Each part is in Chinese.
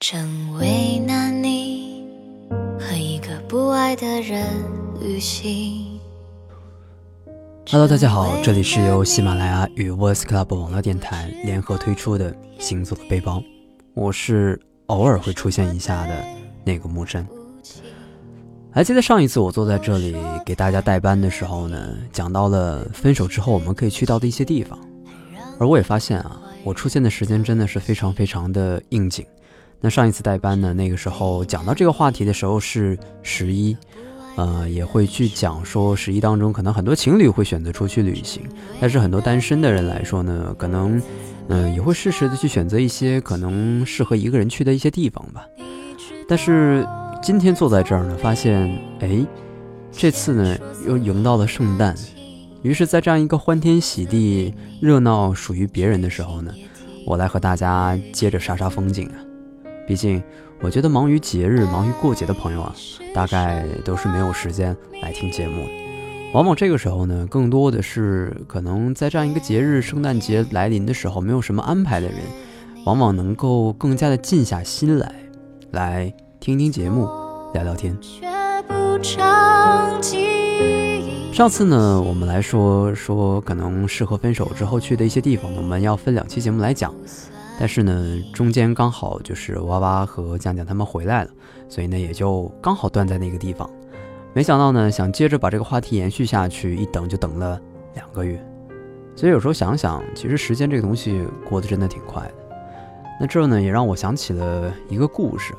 真为难你和一个不爱的人旅行。Hello，大家好，这里是由喜马拉雅与 Voice Club 网络电台联合推出的《行走的背包》，我是偶尔会出现一下的那个木真。还记得上一次我坐在这里给大家代班的时候呢，讲到了分手之后我们可以去到的一些地方，而我也发现啊，我出现的时间真的是非常非常的应景。那上一次代班呢，那个时候讲到这个话题的时候是十一，呃，也会去讲说十一当中可能很多情侣会选择出去旅行，但是很多单身的人来说呢，可能嗯、也会适时的去选择一些可能适合一个人去的一些地方吧。但是今天坐在这儿呢，发现哎，这次呢又迎到了圣诞，于是，在这样一个欢天喜地、热闹属于别人的时候呢，我来和大家接着杀杀风景啊。毕竟，我觉得忙于节日、忙于过节的朋友啊，大概都是没有时间来听节目的。往往这个时候呢，更多的是可能在这样一个节日，圣诞节来临的时候，没有什么安排的人，往往能够更加的静下心来，来听听节目，聊聊天。上次呢，我们来说说可能适合分手之后去的一些地方，我们要分两期节目来讲。但是呢，中间刚好就是娃娃和酱酱他们回来了，所以呢也就刚好断在那个地方。没想到呢，想接着把这个话题延续下去，一等就等了两个月。所以有时候想想，其实时间这个东西过得真的挺快的。那这呢也让我想起了一个故事，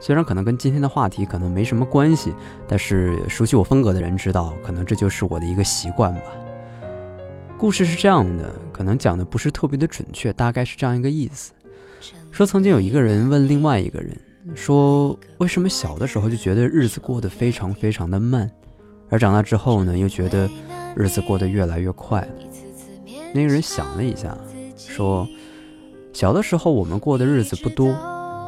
虽然可能跟今天的话题可能没什么关系，但是熟悉我风格的人知道，可能这就是我的一个习惯吧。故事是这样的，可能讲的不是特别的准确，大概是这样一个意思：说曾经有一个人问另外一个人，说为什么小的时候就觉得日子过得非常非常的慢，而长大之后呢，又觉得日子过得越来越快了？那个人想了一下，说小的时候我们过的日子不多，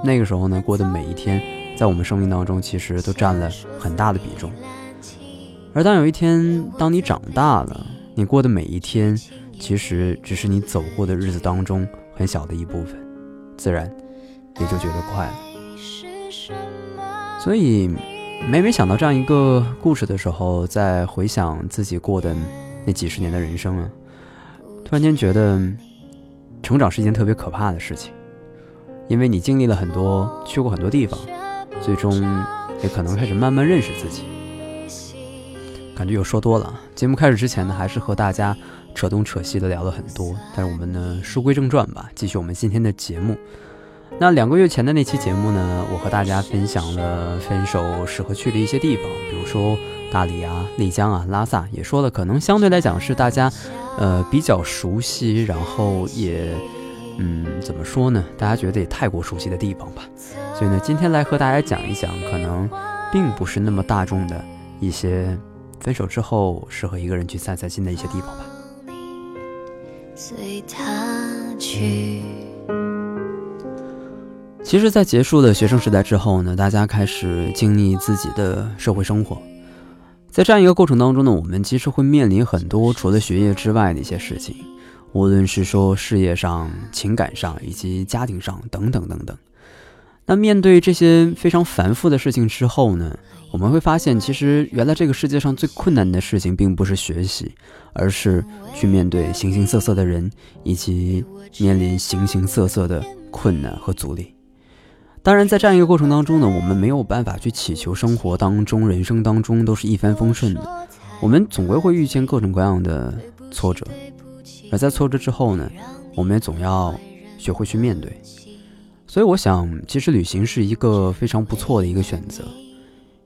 那个时候呢，过的每一天，在我们生命当中其实都占了很大的比重。而当有一天，当你长大了，你过的每一天，其实只是你走过的日子当中很小的一部分，自然也就觉得快了。所以，每每想到这样一个故事的时候，在回想自己过的那几十年的人生啊，突然间觉得，成长是一件特别可怕的事情，因为你经历了很多，去过很多地方，最终也可能开始慢慢认识自己。感觉又说多了。节目开始之前呢，还是和大家扯东扯西的聊了很多。但是我们呢，书归正传吧，继续我们今天的节目。那两个月前的那期节目呢，我和大家分享了分手适合去的一些地方，比如说大理啊、丽江啊、拉萨，也说了可能相对来讲是大家呃比较熟悉，然后也嗯怎么说呢，大家觉得也太过熟悉的地方吧。所以呢，今天来和大家讲一讲，可能并不是那么大众的一些。分手之后适合一个人去散散心的一些地方吧。随他去。其实，在结束了学生时代之后呢，大家开始经历自己的社会生活。在这样一个过程当中呢，我们其实会面临很多除了学业之外的一些事情，无论是说事业上、情感上以及家庭上等等等等。那面对这些非常繁复的事情之后呢，我们会发现，其实原来这个世界上最困难的事情，并不是学习，而是去面对形形色色的人，以及面临形形色色的困难和阻力。当然，在这样一个过程当中呢，我们没有办法去祈求生活当中、人生当中都是一帆风顺的，我们总归会遇见各种各样的挫折，而在挫折之后呢，我们也总要学会去面对。所以我想，其实旅行是一个非常不错的一个选择，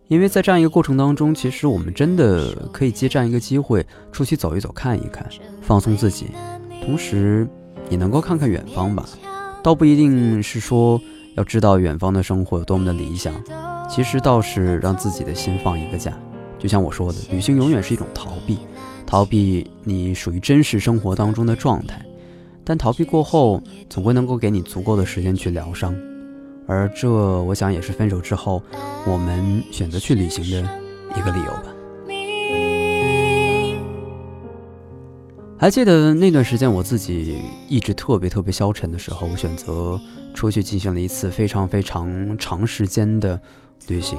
因为在这样一个过程当中，其实我们真的可以借这样一个机会出去走一走、看一看，放松自己，同时也能够看看远方吧。倒不一定是说要知道远方的生活有多么的理想，其实倒是让自己的心放一个假。就像我说的，旅行永远是一种逃避，逃避你属于真实生活当中的状态。但逃避过后，总归能够给你足够的时间去疗伤，而这，我想也是分手之后我们选择去旅行的一个理由吧。还记得那段时间，我自己一直特别特别消沉的时候，我选择出去进行了一次非常非常长时间的旅行。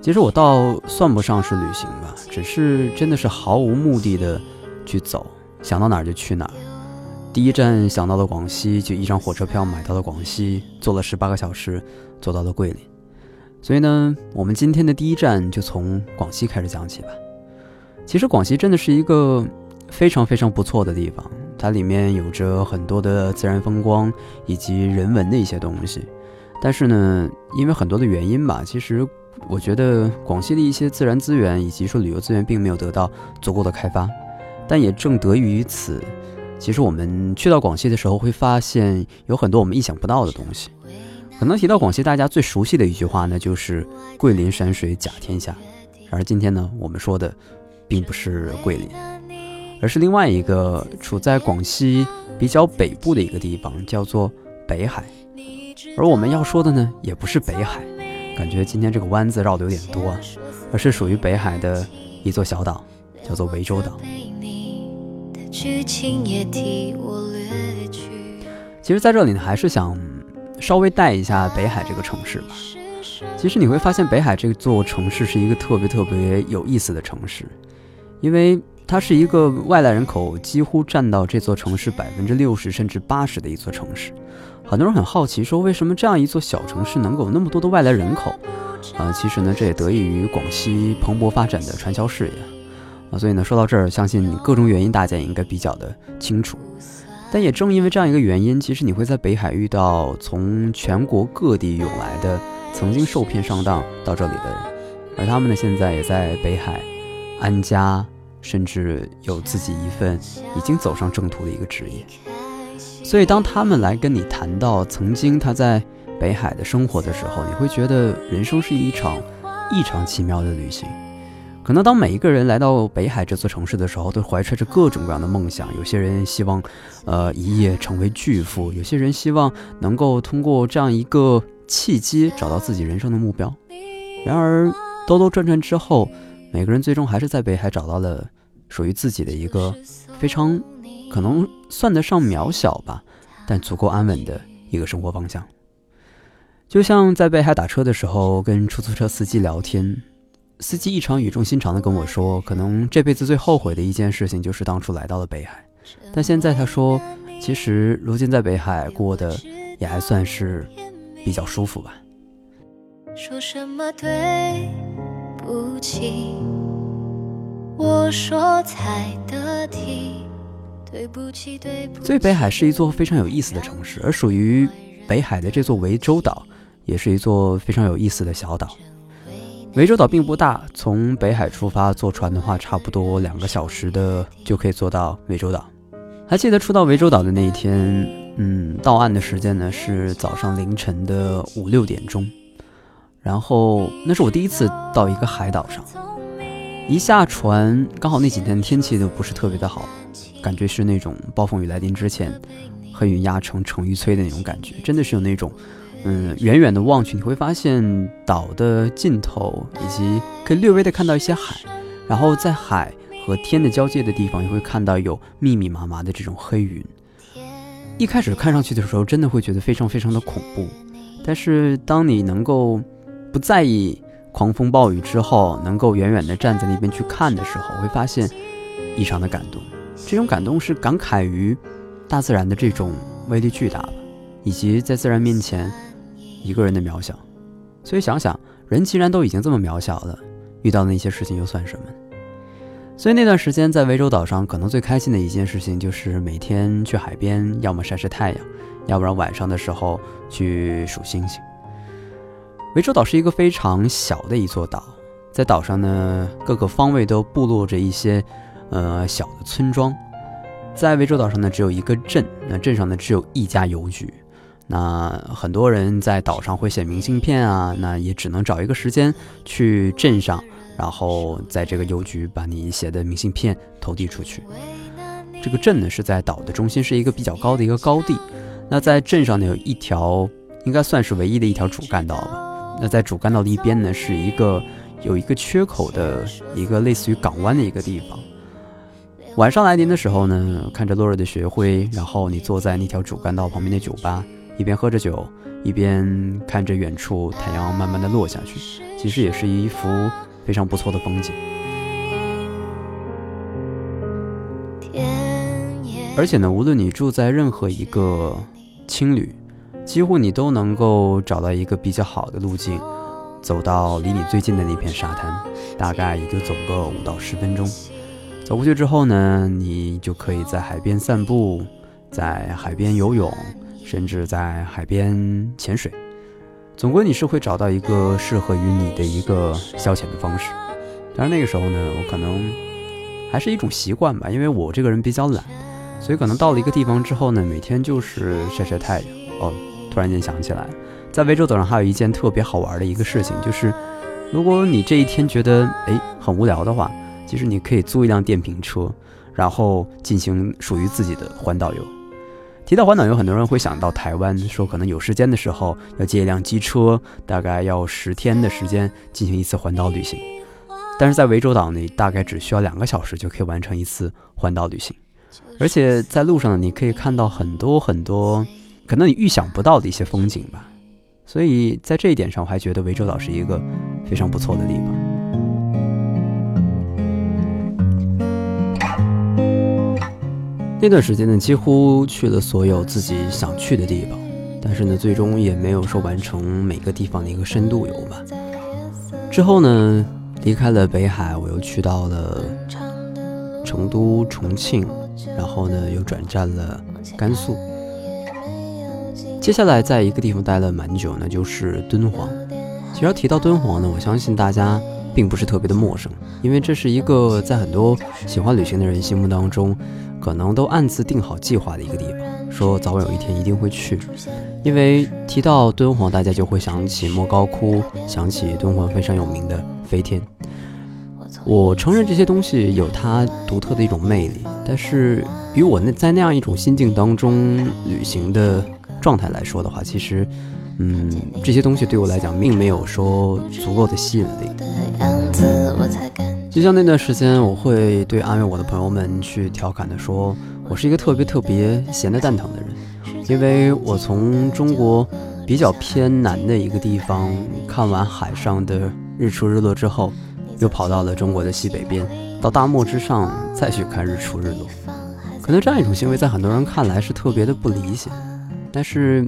其实我倒算不上是旅行吧，只是真的是毫无目的的去走，想到哪儿就去哪儿。第一站想到了广西，就一张火车票买到了广西，坐了十八个小时，坐到了桂林。所以呢，我们今天的第一站就从广西开始讲起吧。其实广西真的是一个。非常非常不错的地方，它里面有着很多的自然风光以及人文的一些东西。但是呢，因为很多的原因吧，其实我觉得广西的一些自然资源以及说旅游资源并没有得到足够的开发。但也正得益于此，其实我们去到广西的时候会发现有很多我们意想不到的东西。可能提到广西，大家最熟悉的一句话呢，就是“桂林山水甲天下”。而今天呢，我们说的并不是桂林。而是另外一个处在广西比较北部的一个地方，叫做北海。而我们要说的呢，也不是北海，感觉今天这个弯子绕的有点多，啊，而是属于北海的一座小岛，叫做涠洲岛。剧情也替我略去其实，在这里呢，还是想稍微带一下北海这个城市吧。其实你会发现，北海这座城市是一个特别特别有意思的城市，因为。它是一个外来人口几乎占到这座城市百分之六十甚至八十的一座城市，很多人很好奇，说为什么这样一座小城市能够有那么多的外来人口？啊，其实呢，这也得益于广西蓬勃发展的传销事业啊。所以呢，说到这儿，相信你各种原因大家也应该比较的清楚。但也正因为这样一个原因，其实你会在北海遇到从全国各地涌来的曾经受骗上当到这里的人，而他们呢，现在也在北海安家。甚至有自己一份已经走上正途的一个职业，所以当他们来跟你谈到曾经他在北海的生活的时候，你会觉得人生是一场异常奇妙的旅行。可能当每一个人来到北海这座城市的时候，都怀揣着各种各样的梦想。有些人希望，呃，一夜成为巨富；有些人希望能够通过这样一个契机找到自己人生的目标。然而，兜兜转转之后，每个人最终还是在北海找到了属于自己的一个非常可能算得上渺小吧，但足够安稳的一个生活方向。就像在北海打车的时候，跟出租车司机聊天，司机异常语重心长地跟我说，可能这辈子最后悔的一件事情就是当初来到了北海。但现在他说，其实如今在北海过得也还算是比较舒服吧。说什么对？不起，我说才得体。对不起，对不起。所以北海是一座非常有意思的城市，而属于北海的这座涠洲岛，也是一座非常有意思的小岛。涠洲岛并不大，从北海出发坐船的话，差不多两个小时的就可以坐到涠洲岛。还记得出到涠洲岛的那一天，嗯，到岸的时间呢是早上凌晨的五六点钟。然后那是我第一次到一个海岛上，一下船刚好那几天天气都不是特别的好，感觉是那种暴风雨来临之前，黑云压城城欲摧的那种感觉，真的是有那种，嗯，远远的望去你会发现岛的尽头，以及可以略微的看到一些海，然后在海和天的交界的地方，也会看到有密密麻麻的这种黑云。一开始看上去的时候，真的会觉得非常非常的恐怖，但是当你能够。不在意狂风暴雨之后，能够远远的站在那边去看的时候，会发现异常的感动。这种感动是感慨于大自然的这种威力巨大吧，以及在自然面前一个人的渺小。所以想想，人既然都已经这么渺小了，遇到的那些事情又算什么？所以那段时间在涠洲岛上，可能最开心的一件事情就是每天去海边，要么晒晒太阳，要不然晚上的时候去数星星。涠洲岛是一个非常小的一座岛，在岛上呢，各个方位都部落着一些，呃，小的村庄。在涠洲岛上呢，只有一个镇，那镇上呢只有一家邮局。那很多人在岛上会写明信片啊，那也只能找一个时间去镇上，然后在这个邮局把你写的明信片投递出去。这个镇呢是在岛的中心，是一个比较高的一个高地。那在镇上呢有一条，应该算是唯一的一条主干道吧。那在主干道的一边呢，是一个有一个缺口的一个类似于港湾的一个地方。晚上来临的时候呢，看着落日的雪辉，然后你坐在那条主干道旁边的酒吧，一边喝着酒，一边看着远处太阳慢慢的落下去，其实也是一幅非常不错的风景。而且呢，无论你住在任何一个青旅，几乎你都能够找到一个比较好的路径，走到离你最近的那片沙滩，大概也就走个五到十分钟。走过去之后呢，你就可以在海边散步，在海边游泳，甚至在海边潜水。总归你是会找到一个适合于你的一个消遣的方式。当然那个时候呢，我可能还是一种习惯吧，因为我这个人比较懒。所以可能到了一个地方之后呢，每天就是晒晒太阳。哦，突然间想起来，在涠洲岛上还有一件特别好玩的一个事情，就是如果你这一天觉得哎很无聊的话，其实你可以租一辆电瓶车，然后进行属于自己的环岛游。提到环岛游，很多人会想到台湾，说可能有时间的时候要借一辆机车，大概要十天的时间进行一次环岛旅行。但是在涠洲岛呢，大概只需要两个小时就可以完成一次环岛旅行。而且在路上，你可以看到很多很多可能你预想不到的一些风景吧。所以在这一点上，我还觉得涠洲岛是一个非常不错的地方。那段时间呢，几乎去了所有自己想去的地方，但是呢，最终也没有说完成每个地方的一个深度游吧。之后呢，离开了北海，我又去到了成都、重庆。然后呢，又转战了甘肃。接下来在一个地方待了蛮久呢，就是敦煌。其实要提到敦煌呢，我相信大家并不是特别的陌生，因为这是一个在很多喜欢旅行的人心目当中，可能都暗自定好计划的一个地方，说早晚有一天一定会去。因为提到敦煌，大家就会想起莫高窟，想起敦煌非常有名的飞天。我承认这些东西有它独特的一种魅力，但是与我那在那样一种心境当中旅行的状态来说的话，其实，嗯，这些东西对我来讲并没有说足够的吸引力。就像那段时间，我会对安慰我的朋友们去调侃的说，我是一个特别特别闲的蛋疼的人，因为我从中国比较偏南的一个地方看完海上的日出日落之后。又跑到了中国的西北边，到大漠之上再去看日出日落，可能这样一种行为在很多人看来是特别的不理解，但是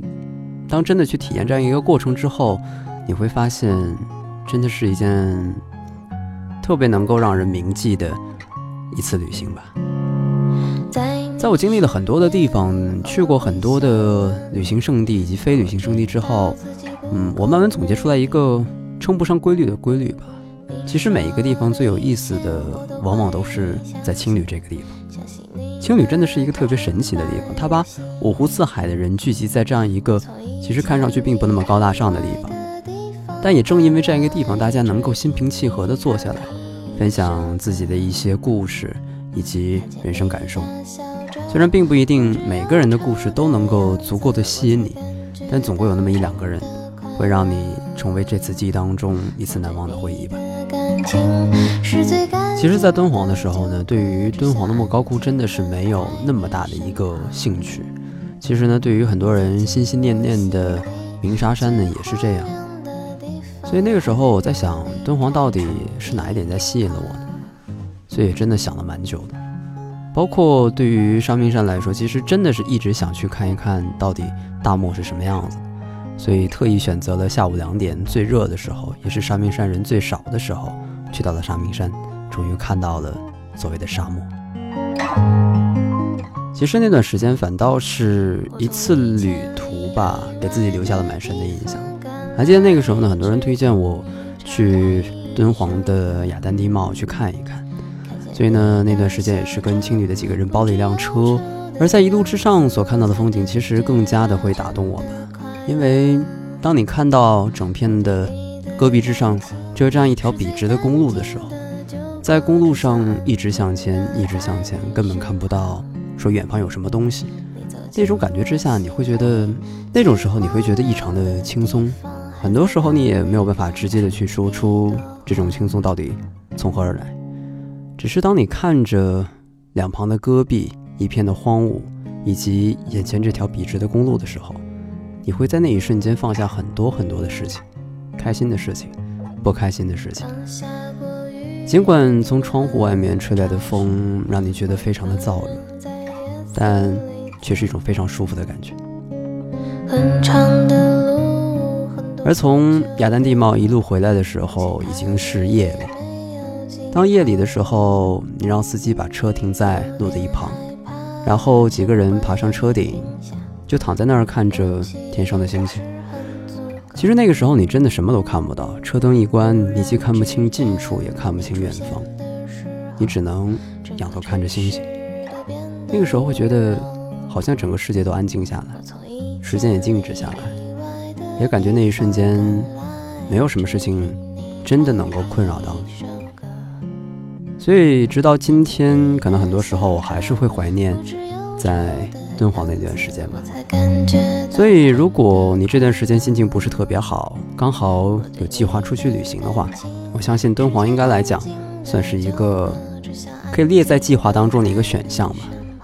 当真的去体验这样一个过程之后，你会发现，真的是一件特别能够让人铭记的一次旅行吧。在我经历了很多的地方，去过很多的旅行胜地以及非旅行胜地之后，嗯，我慢慢总结出来一个称不上规律的规律吧。其实每一个地方最有意思的，往往都是在青旅这个地方。青旅真的是一个特别神奇的地方，它把五湖四海的人聚集在这样一个其实看上去并不那么高大上的地方。但也正因为这样一个地方，大家能够心平气和地坐下来，分享自己的一些故事以及人生感受。虽然并不一定每个人的故事都能够足够的吸引你，但总会有那么一两个人，会让你成为这次记忆当中一次难忘的回忆吧。其实，在敦煌的时候呢，对于敦煌的莫高窟真的是没有那么大的一个兴趣。其实呢，对于很多人心心念念的鸣沙山呢，也是这样。所以那个时候我在想，敦煌到底是哪一点在吸引了我呢？所以也真的想了蛮久的。包括对于沙明山来说，其实真的是一直想去看一看到底大漠是什么样子。所以特意选择了下午两点最热的时候，也是沙明山人最少的时候，去到了沙明山，终于看到了所谓的沙漠。其实那段时间反倒是一次旅途吧，给自己留下了蛮深的印象。还记得那个时候呢，很多人推荐我去敦煌的雅丹地貌去看一看，所以呢，那段时间也是跟青旅的几个人包了一辆车，而在一路之上所看到的风景，其实更加的会打动我们。因为当你看到整片的戈壁之上只有这样一条笔直的公路的时候，在公路上一直向前，一直向前，根本看不到说远方有什么东西。那种感觉之下，你会觉得那种时候你会觉得异常的轻松。很多时候你也没有办法直接的去说出这种轻松到底从何而来。只是当你看着两旁的戈壁、一片的荒芜，以及眼前这条笔直的公路的时候，你会在那一瞬间放下很多很多的事情，开心的事情，不开心的事情。尽管从窗户外面吹来的风让你觉得非常的燥热，但却是一种非常舒服的感觉。而从雅丹地貌一路回来的时候，已经是夜了。当夜里的时候，你让司机把车停在路的一旁，然后几个人爬上车顶，就躺在那儿看着天上的星星。其实那个时候你真的什么都看不到，车灯一关，你既看不清近处，也看不清远方，你只能仰头看着星星。那个时候会觉得，好像整个世界都安静下来，时间也静止下来，也感觉那一瞬间，没有什么事情真的能够困扰到你。所以直到今天，可能很多时候我还是会怀念在。敦煌那段时间吧，所以如果你这段时间心情不是特别好，刚好有计划出去旅行的话，我相信敦煌应该来讲算是一个可以列在计划当中的一个选项吧。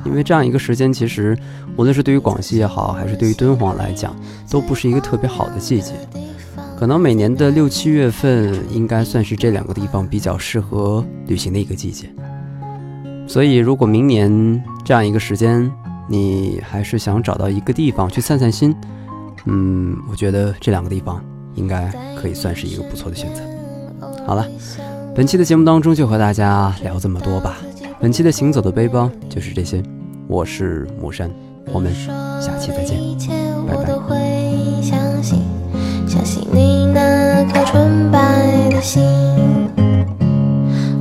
因为这样一个时间，其实无论是对于广西也好，还是对于敦煌来讲，都不是一个特别好的季节。可能每年的六七月份，应该算是这两个地方比较适合旅行的一个季节。所以如果明年这样一个时间，你还是想找到一个地方去散散心，嗯，我觉得这两个地方应该可以算是一个不错的选择。好了，本期的节目当中就和大家聊这么多吧。本期的行走的背包就是这些，我是木山，我们下期再见，拜拜。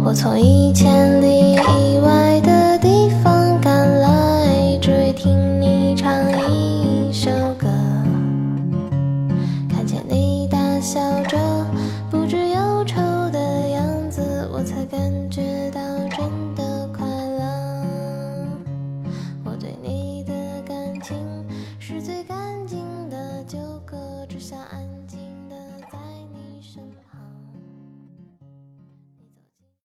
我从一千里以